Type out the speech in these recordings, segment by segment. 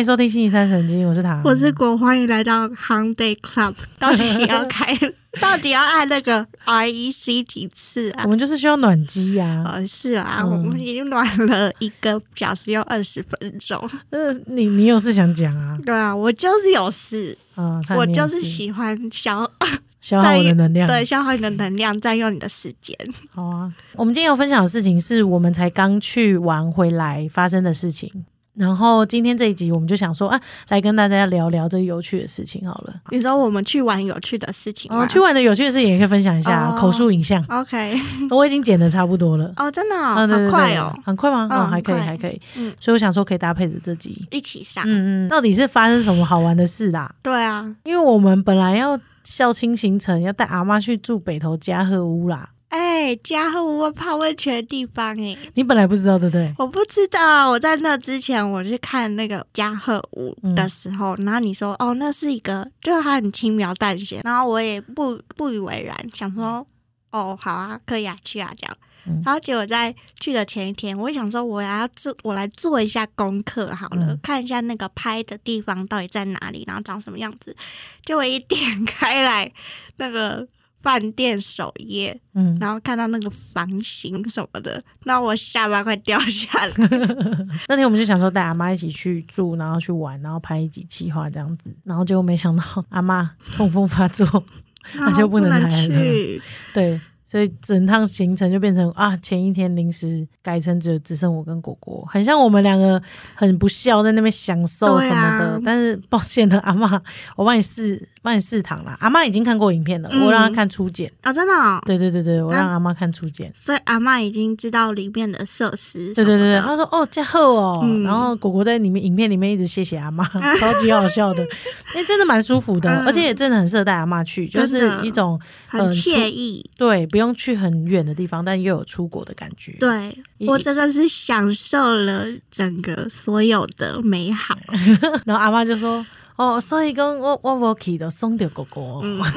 欢迎收听星期三神经，我是唐，我是果，欢迎来到 Hung Day Club。到底要开，到底要按那个 R E C 几次啊我？们就是需要暖机呀、呃，是啊，嗯我们已经暖了一个小时又二十分钟。呃，你你有事想讲啊？对啊，我就是有事，啊，看我就是喜欢消 消耗你的能量。对消耗你的能量，占用你的时间。好啊。我们今天要分享的事情是我们才刚去玩回来发生的事情。然后今天这一集我们就想说啊，来跟大家聊聊这个有趣的事情好了。你说我们去玩有趣的事情吗？哦，去玩的有趣的事情也可以分享一下、哦口述影像，OK，我已经剪的差不多了。哦，真的、啊，哦，对对对好快哦，很快吗？嗯哦，还可以，快还可以。嗯所以我想说可以搭配着这集。一起上。嗯嗯，到底是发生什么好玩的事啦？对啊，因为我们本来要校庆行程，要带阿妈去住北投嘉禾屋啦。哎，嘉禾屋泡温泉的地方哎。你本来不知道对不对？我不知道，我在那之前我去看那个嘉禾屋的时候，然后你说哦，那是一个，就是它很轻描淡写，然后我也不不以为然，想说哦，好啊，可以啊，去啊这样。嗯然后结果在去的前一天，我就想说，我要做，我来做一下功课好了，嗯看一下那个拍的地方到底在哪里，然后长什么样子。结果一点开来，那个饭店首页，嗯，然后看到那个房型什么的，那我下巴快掉下来。那天我们就想说带阿妈一起去住，然后去玩，然后拍一集企划这样子，然后结果没想到阿妈痛风发作，那就不能能来了去。对，所以整趟行程就变成啊，前一天临时改成只有只剩我跟果果，很像我们两个很不孝在那边享受什么的。啊但是抱歉了，阿妈，我帮你试帮你试躺啦。阿妈已经看过影片了，嗯我让她看初剪。啊、真的、哦，对对对对，我让阿妈看初剪。所以阿妈已经知道里面的设施。对对对对，，她说哦，加厚哦，嗯然后果果在里面影片里面一直谢谢阿妈，超级好笑的，哎，真的蛮舒服的，嗯而且也真的很适合带阿妈去，就是一种很嗯惬意。对，不用去很远的地方，但又有出国的感觉。对我真的是享受了整个所有的美好。然后阿妈就说：“哦，所以讲我我我去的送掉狗狗。嗯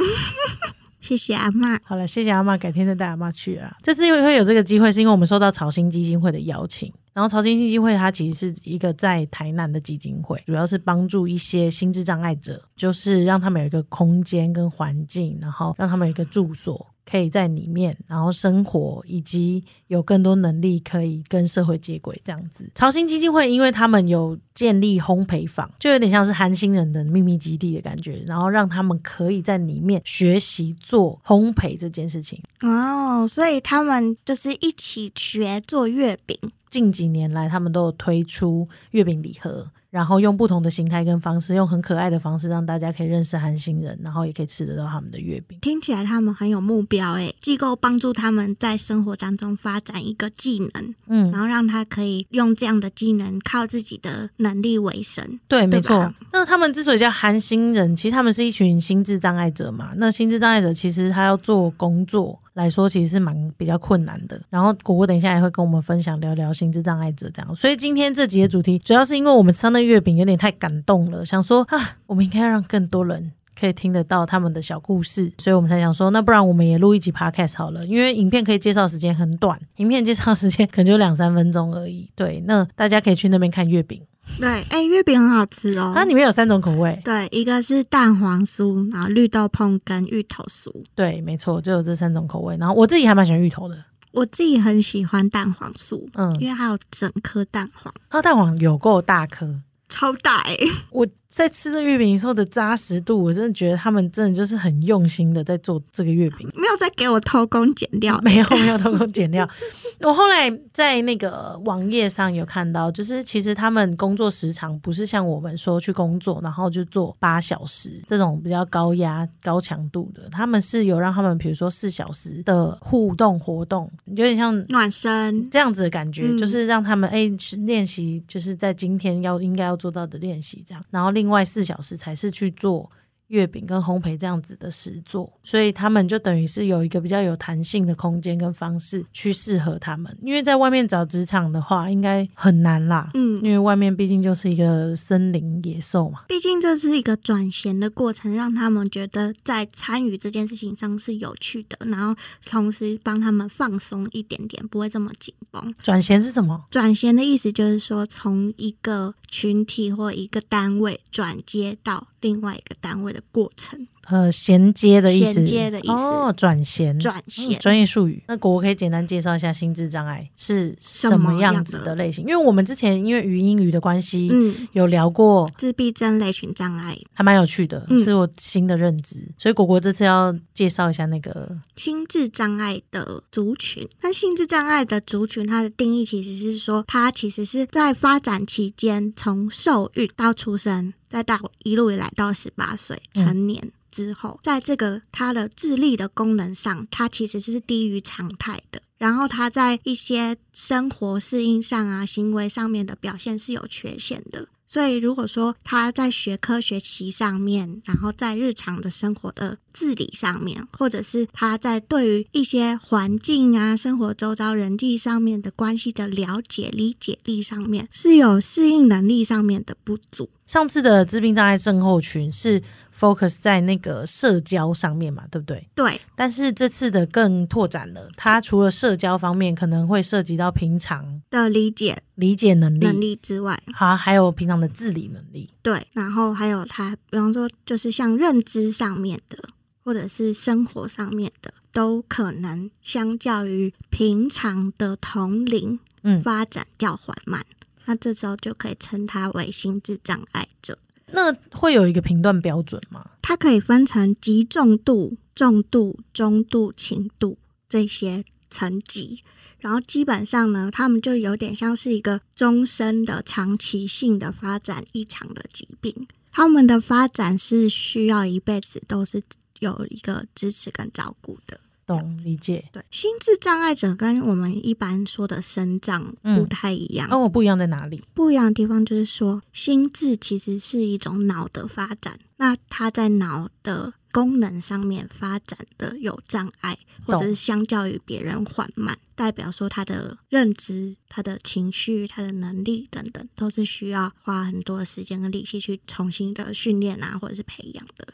谢谢阿妈。好了，谢谢阿妈，改天再带阿妈去啊。这次会有这个机会，是因为我们收到潮兴基金会的邀请。然后潮兴基金会它其实是一个在台南的基金会，主要是帮助一些心智障碍者，就是让他们有一个空间跟环境，然后让他们有一个住所。可以在里面，然后生活，以及有更多能力可以跟社会接轨，这样子。潮兴基金会因为他们有建立烘焙坊，就有点像是韩星人的秘密基地的感觉，然后让他们可以在里面学习做烘焙这件事情。哦，所以他们就是一起学做月饼。近几年来，他们都有推出月饼礼盒，然后用不同的形态跟方式，用很可爱的方式让大家可以认识韩星人，然后也可以吃得到他们的月饼。听起来他们很有目标诶，机构帮助他们在生活当中发展一个技能，嗯，然后让他可以用这样的技能靠自己的能力为生。对，没错。那他们之所以叫韩星人，其实他们是一群心智障碍者嘛。那心智障碍者其实他要做工作来说，其实是蛮比较困难的。然后果果等一下也会跟我们分享聊聊心智障碍者这样。所以今天这集的主题，主要是因为我们吃到那月饼有点太感动了，想说啊，我们应该要让更多人。可以听得到他们的小故事，所以我们才想说，那不然我们也录一集 podcast 好了，因为影片可以介绍时间很短，影片介绍时间 可能就两三分钟而已。对，那大家可以去那边看月饼，对，哎，月饼很好吃哦。它里面有三种口味，对，一个是蛋黄酥，然后绿豆椪跟芋头酥。对，没错，就有这三种口味。然后我自己还蛮喜欢芋头的，我自己很喜欢蛋黄酥，嗯，因为它有整颗蛋黄，它蛋黄有够大颗。超大哎、我在吃的月饼时候的扎实度，我真的觉得他们真的就是很用心的在做这个月饼。没有在给我偷工减料。没有没有偷工减料。我后来在那个网页上有看到，就是其实他们工作时长不是像我们说去工作，然后就做八小时这种比较高压、高强度的，他们是有让他们比如说四小时的互动活动，有点像暖身，这样子的感觉，嗯就是让他们哎去练习，就是在今天要应该要做到的练习这样，然后另外四小时才是去做月饼跟烘焙这样子的实做，所以他们就等于是有一个比较有弹性的空间跟方式去适合他们，因为在外面找职场的话，应该很难啦。嗯，因为外面毕竟就是一个森林野兽嘛，毕竟这是一个转型的过程，让他们觉得在参与这件事情上是有趣的，然后同时帮他们放松一点点，不会这么紧绷。转型是什么？转型的意思就是说，从一个群体或一个单位转接到另外一个单位的过程，呃，衔接的意思，衔接的意思哦，转衔，嗯转衔。专业术语。那果果可以简单介绍一下心智障碍是什什么样子的类型？因为我们之前因为语音语的关系，嗯，有聊过，自闭症类群障碍，还蛮有趣的，嗯是我新的认知。所以果果这次要介绍一下那个，心智障碍的族群。那心智障碍的族群，它的定义其实是说，它其实是在发展期间，从受孕到出生，再到一路以来到十八岁嗯成年。之后，在这个他的智力的功能上，他其实是低于常态的。然后，他在一些生活适应上啊、行为上面的表现是有缺陷的。所以，如果说他在学科学习上面，然后在日常的生活的自理上面，或者是他在对于一些环境啊、生活周遭人际上面的关系的了解、理解力上面，是有适应能力上面的不足。上次的致病障碍症候群是 focus 在那个社交上面嘛，对不对？对，但是这次的更拓展了，它除了社交方面，可能会涉及到平常的理解理解能力，能力之外，好，还有平常的自理能力。对，然后还有他，比方说就是像认知上面的，或者是生活上面的，都可能相较于平常的同龄嗯，发展较缓慢。那这时候就可以称它为心智障碍者。那会有一个评断标准吗？它可以分成极重度、重度、中度、轻度这些层级。然后基本上呢，他们就有点像是一个终身的、长期性的发展异常的疾病。他们的发展是需要一辈子都是有一个支持跟照顾的。懂理解。对，心智障碍者跟我们一般说的生障不太一样。那我不一样在哪里？不一样的地方就是说，心智其实是一种脑的发展，那它在脑的功能上面发展的有障碍，或者是相较于别人缓慢，代表说他的认知、他的情绪、他的能力等等，都是需要花很多的时间跟力气去重新的训练啊，或者是培养的。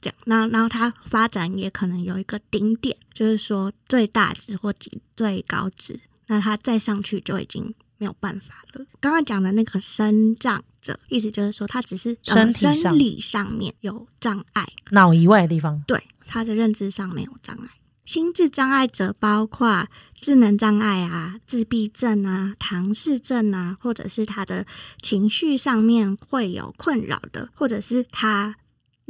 这样，那然后它发展也可能有一个顶点，就是说最大值或极最高值，那它再上去就已经没有办法了。刚刚讲的那个生长者，意思就是说他只是、呃、身体上生理上面有障碍，脑以外的地方。对他的认知上没有障碍。心智障碍者包括智能障碍啊、自闭症啊、唐氏症啊，或者是他的情绪上面会有困扰的，或者是他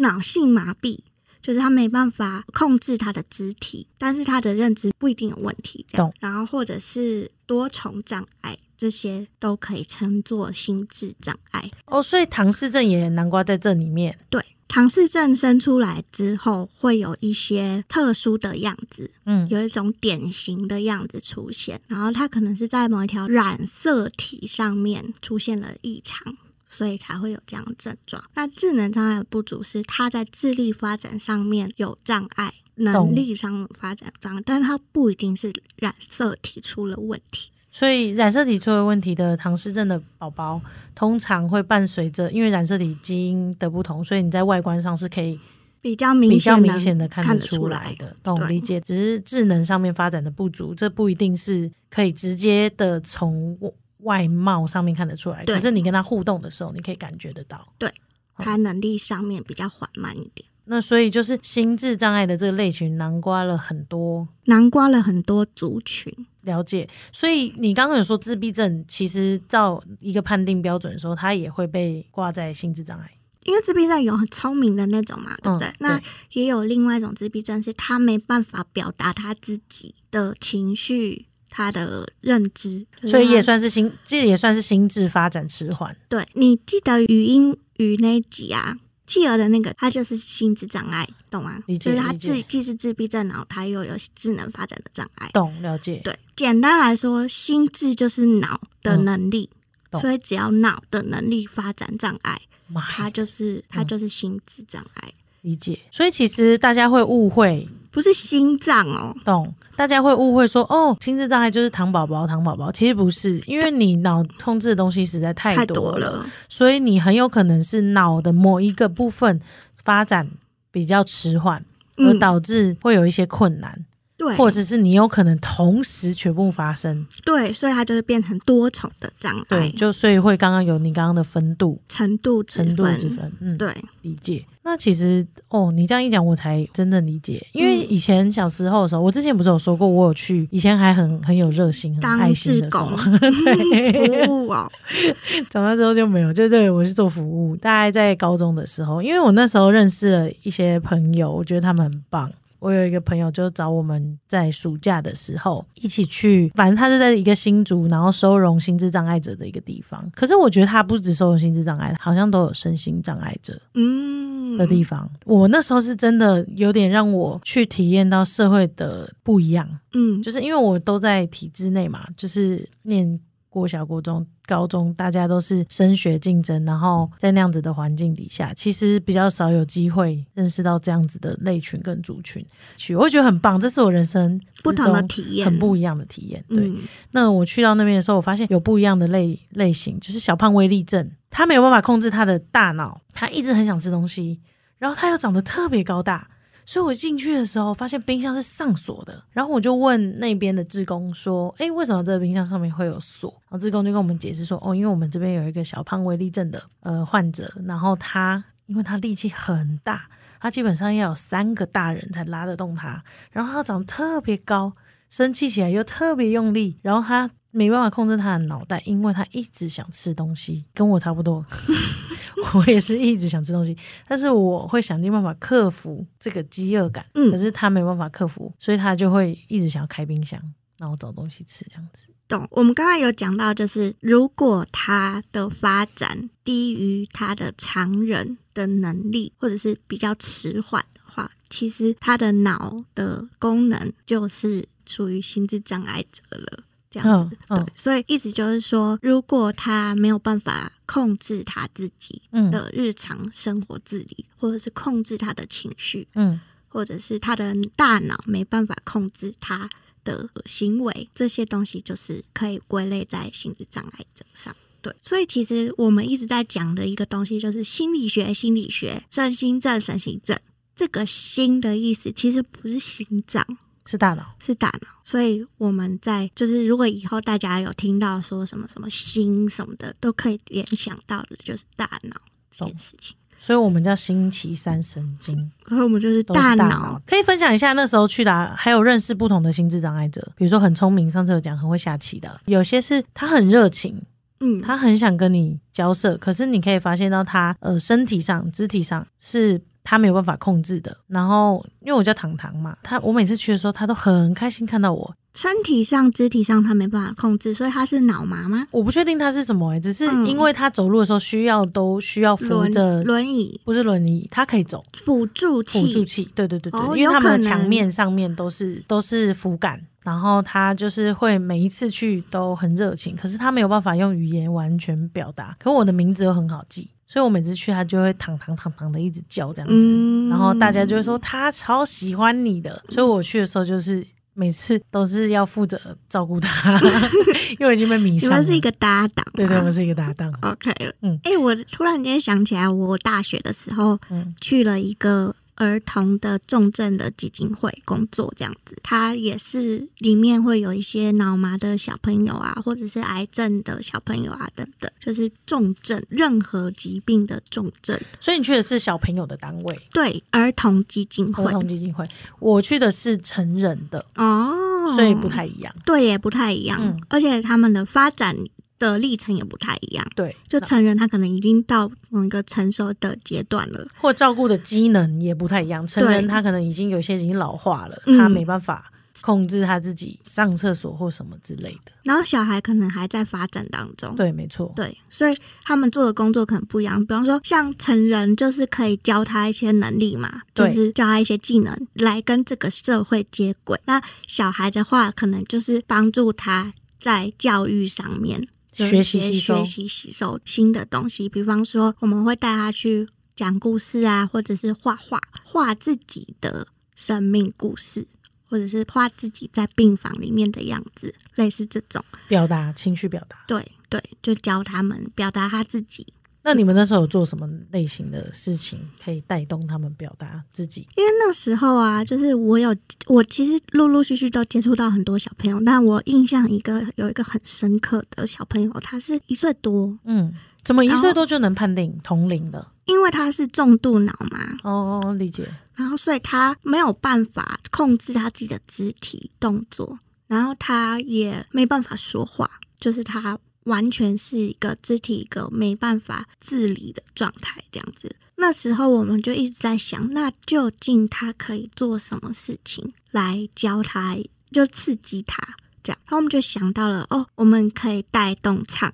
脑性麻痹，就是他没办法控制他的肢体，但是他的认知不一定有问题。懂，然后或者是多重障碍，这些都可以称作心智障碍。哦，所以唐氏症也南瓜在这里面。对，唐氏症生出来之后，会有一些特殊的样子，嗯，有一种典型的样子出现，然后它可能是在某一条染色体上面出现了异常。所以才会有这样的症状。那智能障碍的不足是他在智力发展上面有障碍，能力上发展有障碍，但是他不一定是染色体出了问题。所以染色体出了问题的唐氏症的宝宝，通常会伴随着因为染色体基因的不同，所以你在外观上是可以比较明比较明显的看看得出来的，懂理解。只是智能上面发展的不足，这不一定是可以直接的从外貌上面看得出来，可是你跟他互动的时候，你可以感觉得到。对他能力上面比较缓慢一点。那所以就是心智障碍的这个类群，囊括了很多囊括了很多族群，了解。所以你刚刚有说自闭症，其实照一个判定标准的时候，它也会被挂在心智障碍。因为自闭症有很聪明的那种嘛，对不对？嗯那也有另外一种自闭症，是他没办法表达他自己的情绪、他的认知，所以也算是心，这也算是心智发展迟缓。对。你记得语音语那一集啊？企鹅的那个，他就是心智障碍，懂吗？就是他自既是自闭症，然后他又有智能发展的障碍。懂了解，对，简单来说，心智就是脑的嗯能力，懂所以只要脑的能力发展障碍，妈呀它就是它嗯就是心智障碍，理解。所以其实大家会误会，不是心脏哦。懂？大家会误会说，哦，心智障碍就是糖宝宝，糖宝宝。其实不是，因为你脑控制的东西实在太太多多了，所以你很有可能是脑的某一个部分发展比较迟缓，而嗯，导致会有一些困难。对，或者是你有可能同时全部发生。对，所以它就是变成多重的障碍，对，就所以会刚刚有你刚刚的分度、程度程度之分，嗯，对，理解。那其实哦，你这样一讲，我才真的理解。因为以前小时候的时候，我之前不是有说过，我有去，以前还很很有热心、很爱心的时候，对，服务哦。长大之后就没有，就对我是做服务。大概在高中的时候，因为我那时候认识了一些朋友，我觉得他们很棒。我有一个朋友，就找我们在暑假的时候一起去，反正他是在一个新竹，然后收容心智障碍者的一个地方。可是我觉得他不止收容心智障碍，好像都有身心障碍者嗯的地方。我那时候是真的有点让我去体验到社会的不一样，嗯，就是因为我都在体制内嘛，就是念。国小、国中、高中，大家都是升学竞争，然后在那样子的环境底下，其实比较少有机会认识到这样子的类群跟族群。去，我会觉得很棒，这是我人生不同的体验，很不一样的体验。对，那我去到那边的时候，我发现有不一样的类类型，就是小胖威力症，他没有办法控制他的大脑，他一直很想吃东西，然后他又长得特别高大。所以我进去的时候，发现冰箱是上锁的，然后我就问那边的职工说：“哎，为什么这个冰箱上面会有锁？”然后职工就跟我们解释说：“哦，因为我们这边有一个小胖威力症的呃患者，然后他因为他力气很大，他基本上要有三个大人才拉得动他，然后他长得特别高，生气起来又特别用力，然后他。”没办法控制他的脑袋，因为他一直想吃东西，跟我差不多。我也是一直想吃东西，但是我会想尽办法克服这个饥饿感。嗯，可是他没办法克服，所以他就会一直想要开冰箱，然后找东西吃，这样子。懂？我们刚刚有讲到，就是如果他的发展低于他的常人的能力，或者是比较迟缓的话，其实他的脑的功能就是属于心智障碍者了。这样子，对，所以意思就是说，如果他没有办法控制他自己的日常生活自理，或者是控制他的情绪，嗯，或者是他的大脑没办法控制他的行为，这些东西就是可以归类在心理障碍症上。对，所以其实我们一直在讲的一个东西，就是心理学，心理学，身心症，身心症，这个心的意思其实不是心脏。是大脑，是大脑，所以我们在就是，如果以后大家有听到说什么什么心什么的，都可以联想到的就是大脑这件事情。所以我们叫星期三神经，然后我们就是大脑。可以分享一下那时候去的，还有认识不同的心智障碍者，比如说很聪明，上次有讲很会下棋的，有些是他很热情，嗯，他很想跟你交涉，可是你可以发现到他呃身体上、肢体上是。他没有办法控制的，然后因为我叫糖糖嘛，他我每次去的时候，他都很开心看到我。身体上、肢体上他没办法控制，所以他是脑麻吗？我不确定他是什么哎，只是因为他走路的时候需要都需要扶着轮椅，不是轮椅，他可以走辅助器，辅助器，对对对对，因为他们的墙面上面都是都是扶杆，然后他就是会每一次去都很热情，可是他没有办法用语言完全表达，可我的名字又很好记。所以我每次去，他就会躺躺躺躺的一直叫这样子，然后大家就会说他超喜欢你的。所以我去的时候，就是每次都是要负责照顾他，因为已经被迷上。你们是一个搭档，对对，我们是一个搭档。OK，嗯，哎，我突然间想起来，我大学的时候去了一个。儿童的重症的基金会工作这样子，它也是里面会有一些脑麻的小朋友啊，或者是癌症的小朋友啊等等，就是重症任何疾病的重症。所以你去的是小朋友的单位？对，儿童基金会。儿童基金会，我去的是成人的哦，所以不太一样。对，也不太一样，而且他们的发展。的历程也不太一样，对，就成人他可能已经到某一个成熟的阶段了，或照顾的机能也不太一样。成人他可能已经有些已经老化了，他没办法控制他自己上厕所或什么之类的。然后小孩可能还在发展当中，对，没错，对，所以他们做的工作可能不一样。比方说，像成人就是可以教他一些能力嘛，就是教他一些技能来跟这个社会接轨。那小孩的话，可能就是帮助他在教育上面。学习吸收，学习吸收新的东西。比方说，我们会带他去讲故事啊，或者是画画，画自己的生命故事，或者是画自己在病房里面的样子，类似这种表达情绪表达。对对，就教他们表达他自己那你们那时候有做什么类型的事情可以带动他们表达自己？因为那时候啊，就是我有我其实陆陆续续都接触到很多小朋友，但我印象一个有一个很深刻的小朋友，他是一岁多，嗯，怎么一岁多就能判定同龄的？因为他是重度脑嘛，哦，理解。然后所以他没有办法控制他自己的肢体动作，然后他也没办法说话，就是他完全是一个肢体一个没办法自理的状态，这样子。那时候我们就一直在想，那究竟他可以做什么事情来教他，就刺激他这样。然后我们就想到了，哦，我们可以带动唱，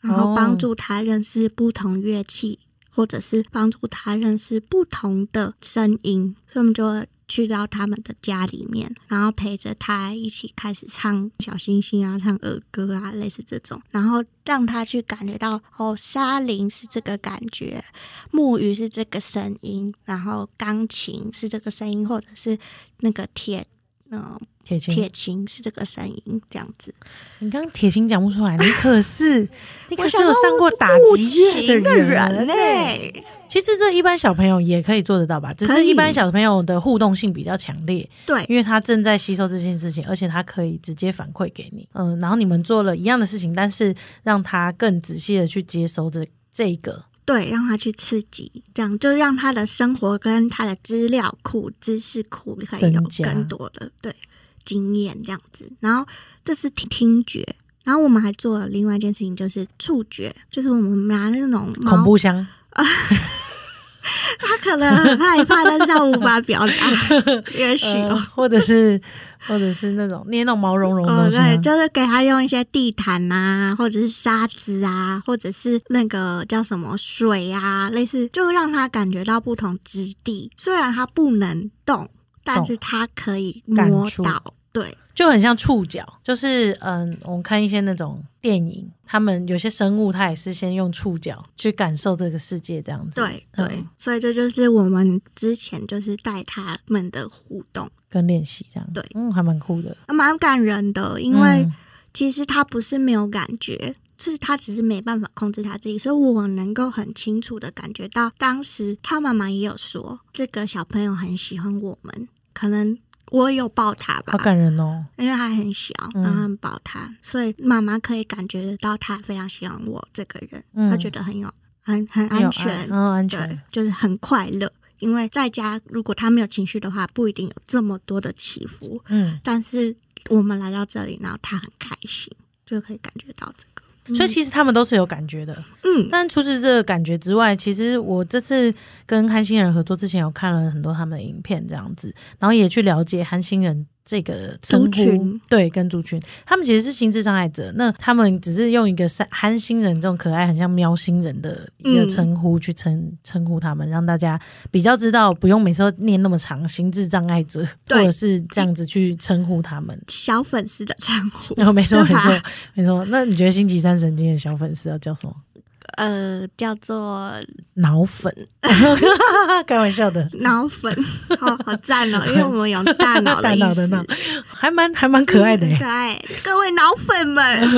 然后帮助他认识不同乐器，或者是帮助他认识不同的声音，所以我们就去到他们的家里面，然后陪着他一起开始唱小星星啊，唱儿歌啊，类似这种，然后让他去感觉到哦，沙林是这个感觉，木鱼是这个声音，然后钢琴是这个声音，或者是那个铁。嗯，铁琴，铁琴是这个声音，这样子。你刚刚铁琴讲不出来，你可是 你可是有上过打击乐的人人呢、欸其实这一般小朋友也可以做得到吧，只是一般小朋友的互动性比较强烈，对，因为他正在吸收这件事情，而且他可以直接反馈给你。嗯，然后你们做了一样的事情，但是让他更仔细的去接收这这个。对，让他去刺激，这样就让他的生活跟他的资料库、知识库可以有更多的对经验这样子。然后这是听听觉，然后我们还做了另外一件事情，就是触觉，就是我们拿那种恐，怖箱，他可能很害怕，但是他无法表达，也许。或者是或者是那种捏那种毛茸茸的对，就是给他用一些地毯啊，或者是沙子啊，或者是那个叫什么水啊，类似，就让他感觉到不同质地。虽然他不能动，但是他可以摸到。对就很像触角，就是嗯，我们看一些那种电影，他们有些生物它也是先用触角去感受这个世界，这样子。对对、嗯所以这就是我们之前就是带他们的互动，跟练习这样。对嗯，还蛮酷的。蛮感人的，因为嗯其实他不是没有感觉。是他只是没办法控制他自己，所以我能够很清楚的感觉到，当时他妈妈也有说，这个小朋友很喜欢我们，可能我有抱他吧好，感人哦。因为他很小，嗯然后很抱他，所以妈妈可以感觉得到他非常喜欢我这个人，嗯他觉得很有很很安全，嗯，对。，就是很快乐。因为在家，如果他没有情绪的话，不一定有这么多的起伏。嗯，但是我们来到这里，然后他很开心，就可以感觉到这个。所以其实他们都是有感觉的。嗯，但除此这个感觉之外，其实我这次跟韩星人合作之前，有看了很多他们的影片，这样子，然后也去了解韩星人这个称族呼群，对，跟族群，他们其实是心智障碍者，那他们只是用一个三憨星人这种可爱、很像喵星人的一个嗯称呼去称称呼他们，让大家比较知道，不用每次都念那么长，心智障碍者，或者是这样子去称呼他们。小粉丝的称呼，然后没错没错没错，那你觉得星期三神经的小粉丝要叫什么？呃，叫做脑粉，开玩笑的，脑粉，好好赞哦！因为我们有大脑 大脑的脑，还蛮还蛮可爱的耶。对，各位脑粉们，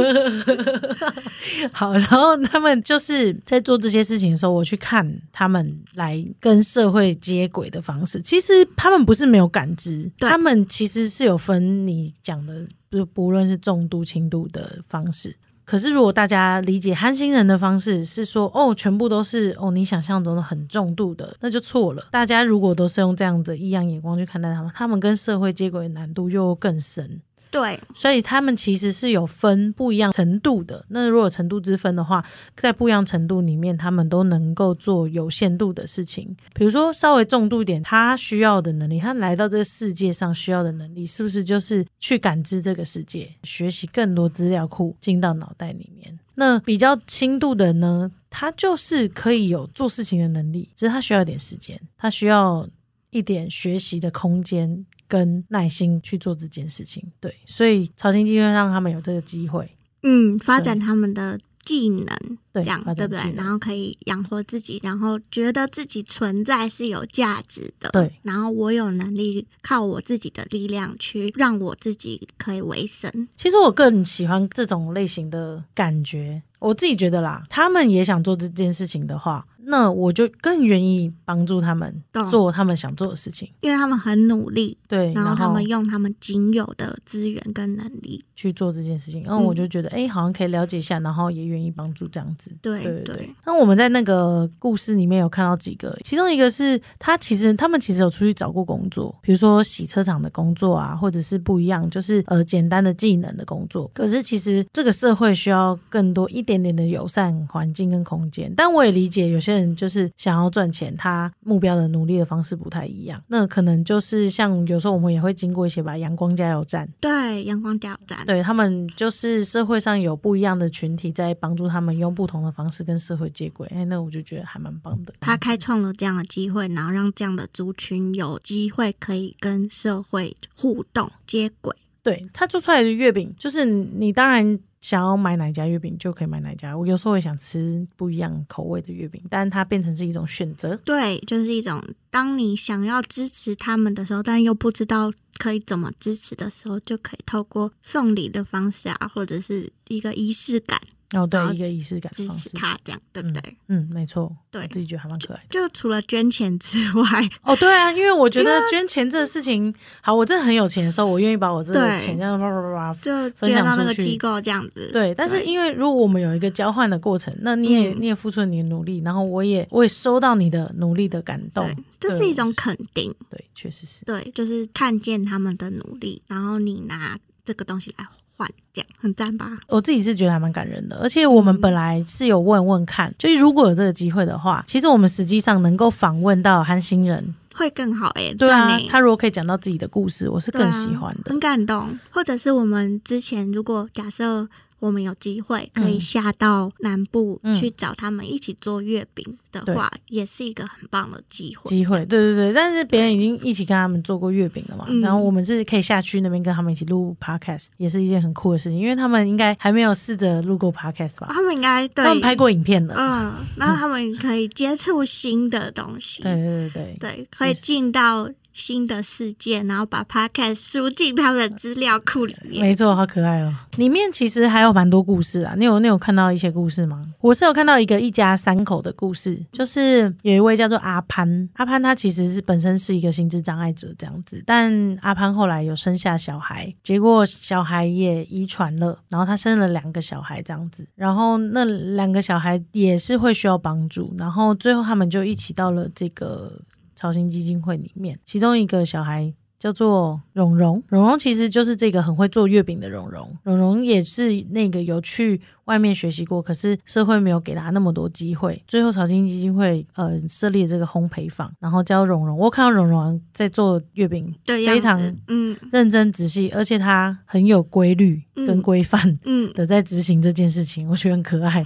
好，然后他们就是在做这些事情的时候，我去看他们来跟社会接轨的方式。其实他们不是没有感知，他们其实是有分你讲的，就不论是重度、轻度的方式。可是，如果大家理解憨心人的方式是说，哦，全部都是哦你想象中的很重度的，那就错了。大家如果都是用这样的异样眼光去看待他们，他们跟社会接轨的难度又更深。对，所以他们其实是有分不一样程度的。那如果程度之分的话，在不一样程度里面，他们都能够做有限度的事情。比如说稍微重度一点，他需要的能力，他来到这个世界上需要的能力，是不是就是去感知这个世界，学习更多资料库进到脑袋里面？那比较轻度的呢，他就是可以有做事情的能力，只是他需要一点时间，他需要一点学习的空间跟耐心去做这件事情。对，所以潮星机会让他们有这个机会，嗯，发展他们的技能，对，这样发对不对？然后可以养活自己，然后觉得自己存在是有价值的，对。然后我有能力靠我自己的力量去让我自己可以维生，其实我更喜欢这种类型的感觉，我自己觉得啦，他们也想做这件事情的话，那我就更愿意帮助他们做他们想做的事情。因为他们很努力，对，然然后他们用他们仅有的资源跟能力，去做这件事情，然嗯后我就觉得，哎、好像可以了解一下，然后也愿意帮助这样子。对对对对。那我们在那个故事里面有看到几个，其中一个是他其实他们其实有出去找过工作，比如说洗车场的工作啊，或者是不一样，就是呃简单的技能的工作。可是其实这个社会需要更多一点点的友善环境跟空间，但我也理解有些人就是想要赚钱，他目标的努力的方式不太一样。那可能就是像有时候我们也会经过一些吧，阳光加油站。对，阳光加油站，对他们就是社会上有不一样的群体在帮助他们用不同的方式跟社会接轨，哎，那我就觉得还蛮棒的。他开创了这样的机会，然后让这样的族群有机会可以跟社会互动接轨。对他做出来的月饼，就是你当然想要买哪家月饼就可以买哪家。我有时候也想吃不一样口味的月饼，但它变成是一种选择。对，就是一种当你想要支持他们的时候，但又不知道可以怎么支持的时候，就可以透过送礼的方式啊，或者是一个仪式感哦，对一个仪式感支持。他，这样对不对？嗯，没错，对我自己觉得还蛮可爱的。就除了捐钱之外，哦，对啊，因为我觉得捐钱这个事情，好，我真的很有钱的时候，我愿意把我这个对钱这样叭叭叭叭就分捐到那个享出去机构这样子。对，但是因为如果我们有一个交换的过程，那你也、嗯你也付出了你的努力，然后我也我也收到你的努力的感动，，这是一种肯定。对，确实是。对，就是看见他们的努力，然后你拿这个东西来换，这样很赞吧？我自己是觉得还蛮感人的，而且我们本来是有问问看，就是如果有这个机会的话，其实我们实际上能够访问到韩星人，会更好哎、对啊欸，他如果可以讲到自己的故事，我是更喜欢的。很感动。或者是我们之前如果假设我们有机会可以嗯。下到南部嗯。去找他们一起做月饼的话，也是一个很棒的机会。机会，对。对对，但是别人已经一起跟他们做过月饼了嘛，嗯。然后我们是可以下去那边跟他们一起录 podcast，也是一件很酷的事情，因为他们应该还没有试着录过 podcast 吧？他们应该对。他们拍过影片了，嗯，然后他们可以接触新的东西，对对对对，对，可以进到新的世界，然后把 podcast 输进他们的资料库里面。没错，好可爱哦。里面其实还有蛮多故事啊，你有你有看到一些故事吗？我是有看到一个一家三口的故事，就是有一位叫做阿潘，阿潘他其实是本身是一个心智障碍者这样子，但阿潘后来有生下小孩，结果小孩也遗传了，然后他生了两个小孩这样子，然后那两个小孩也是会需要帮助，然后最后他们就一起到了这个潮兴基金会里面，其中一个小孩叫做蓉蓉，蓉蓉其实就是这个很会做月饼的蓉蓉，蓉蓉也是那个有去外面学习过，可是社会没有给他那么多机会，最后潮兴基金会呃设立了这个烘焙坊，然后教蓉蓉，我看到蓉蓉在做月饼，对，非常嗯。认真仔细，而且她很有规律跟嗯。规范嗯，的在执行这件事情，我觉得很可爱，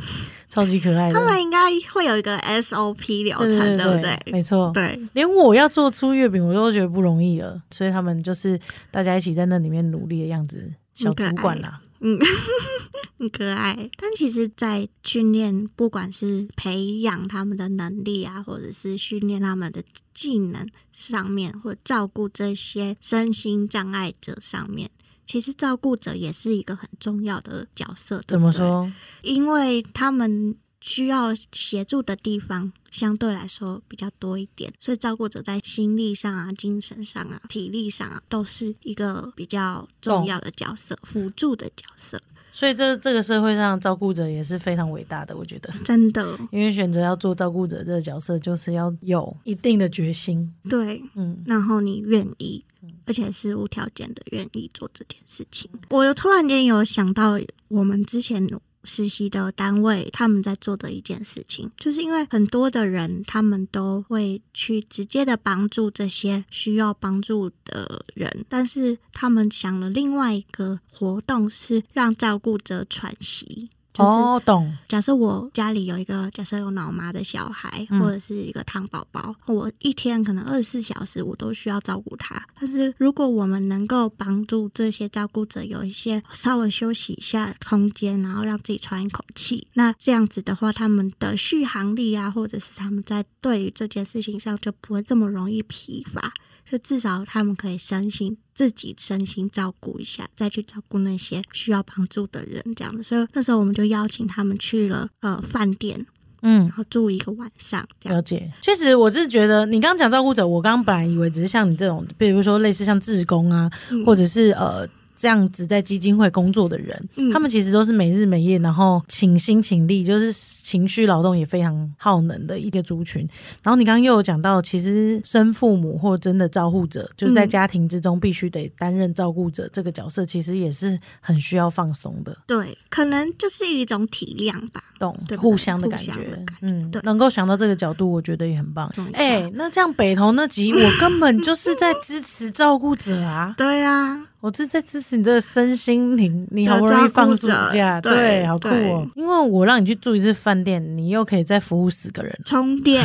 超级可爱的。他。们应该会有一个 SOP 流对程，对不对？没错，对，连我要做出月饼，我都觉得不容易了，所以他们就是大家一起在那里面努力的样子，小主管啦、嗯，很可爱。但其实，在训练，不管是培养他们的能力啊，或者是训练他们的技能上面，或照顾这些身心障碍者上面，其实照顾者也是一个很重要的角色。对怎？么说？因为他们需要协助的地方相对来说比较多一点，所以照顾者在心力上啊、精神上啊、体力上啊，都是一个比较重要的角色，辅助的角色。所以这这个社会上照顾者也是非常伟大的，我觉得，真的，因为选择要做照顾者这个角色，就是要有一定的决心。对。嗯，然后你愿意，而且是无条件的愿意做这件事情。我有突然间有想到，我们之前实习的单位他们在做的一件事情，就是因为很多的人他们都会去直接的帮助这些需要帮助的人，但是他们想了另外一个活动，是让照顾者喘息。就是哦，懂，假设我家里有一个假设有脑麻的小孩，嗯或者是一个糖宝宝，我一天可能二十四小时我都需要照顾他。但是如果我们能够帮助这些照顾者有一些稍微休息一下空间，然后让自己喘一口气，那这样子的话，他们的续航力啊，或者是他们在对于这件事情上就不会这么容易疲乏。就至少他们可以身心自己身心照顾一下，再去照顾那些需要帮助的人，这样子。所以那时候我们就邀请他们去了呃饭店，嗯然，后住一个晚上，了解。确实，我是觉得你刚刚讲照顾者，我刚刚本来以为只是像你这种，比如说类似像志工啊，嗯或者是呃。这样子在基金会工作的人，嗯。他们其实都是没日没夜，然后倾心倾力，就是情绪劳动也非常耗能的一个族群。然后你刚刚又有讲到，其实生父母或真的照护者，就是在嗯家庭之中必须得担任照顾者这个角色，其实也是很需要放松的，对，可能就是一种体谅吧。懂互相的感觉感觉，嗯对，能够想到这个角度，我觉得也很棒。哎、那这样北投那集，我根本就是在支持照顾者啊，对啊，我这在支持你这个身心灵，你好不容易放暑假，对好酷哦！因为我让你去住一次饭店，你又可以再服务十个人，充电，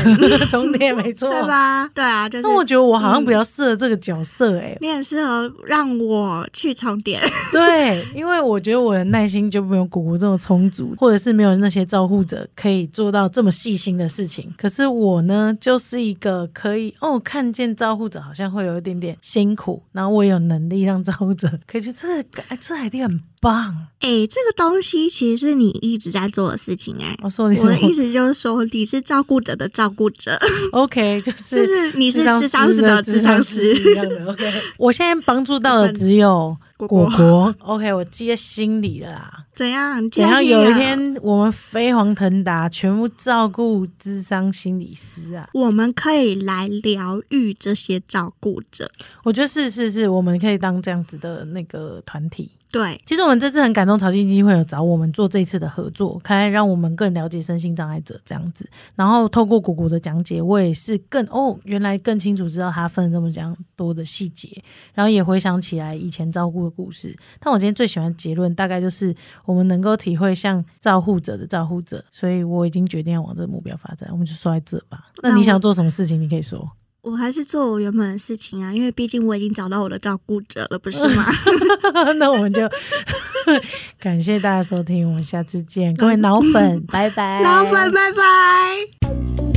充电没错。对吧？对啊，就是那我觉得我好像比较适合这个角色哎、你很适合让我去充电。对，因为我觉得我的耐心就没有果果这么充足，或者是没有那些照护者可以做到这么细心的事情。可是我呢，就是一个可以哦，看见照护者好像会有一点点辛苦，然后我有能力让照护者可以去这个，这海店棒。哎、这个东西其实是你一直在做的事情哎、我说你我的意思就是说，你是照顾者的照顾者？OK，就就是是你是智商师的智智商师。一样的。OK，我现在帮助到的只有果果。OK，我记在心里了啦。怎样？你等一下记得有一天我们飞黄腾达，全部照顾智商心理师啊！我们可以来疗愈这些照顾者。我觉得是是是，我们可以当这样子的那个团体。对，其实我们这次很感动，潮汐基金会有找我们做这一次的合作，看来让我们更了解身心障碍者这样子。然后透过果果的讲解，我也是更哦，原来更清楚知道他分了这么这样多的细节，然后也回想起来以前照顾的故事。但我今天最喜欢结论，大概就是我们能够体会像照护者的照护者，所以我已经决定要往这个目标发展。我们就说在这吧。那你想做什么事情？你可以说。我还是做我原本的事情啊，因为毕竟我已经找到我的照顾者了，不是吗？那我们就 感谢大家收听，我们下次见，各位脑粉，拜拜，老粉，拜拜。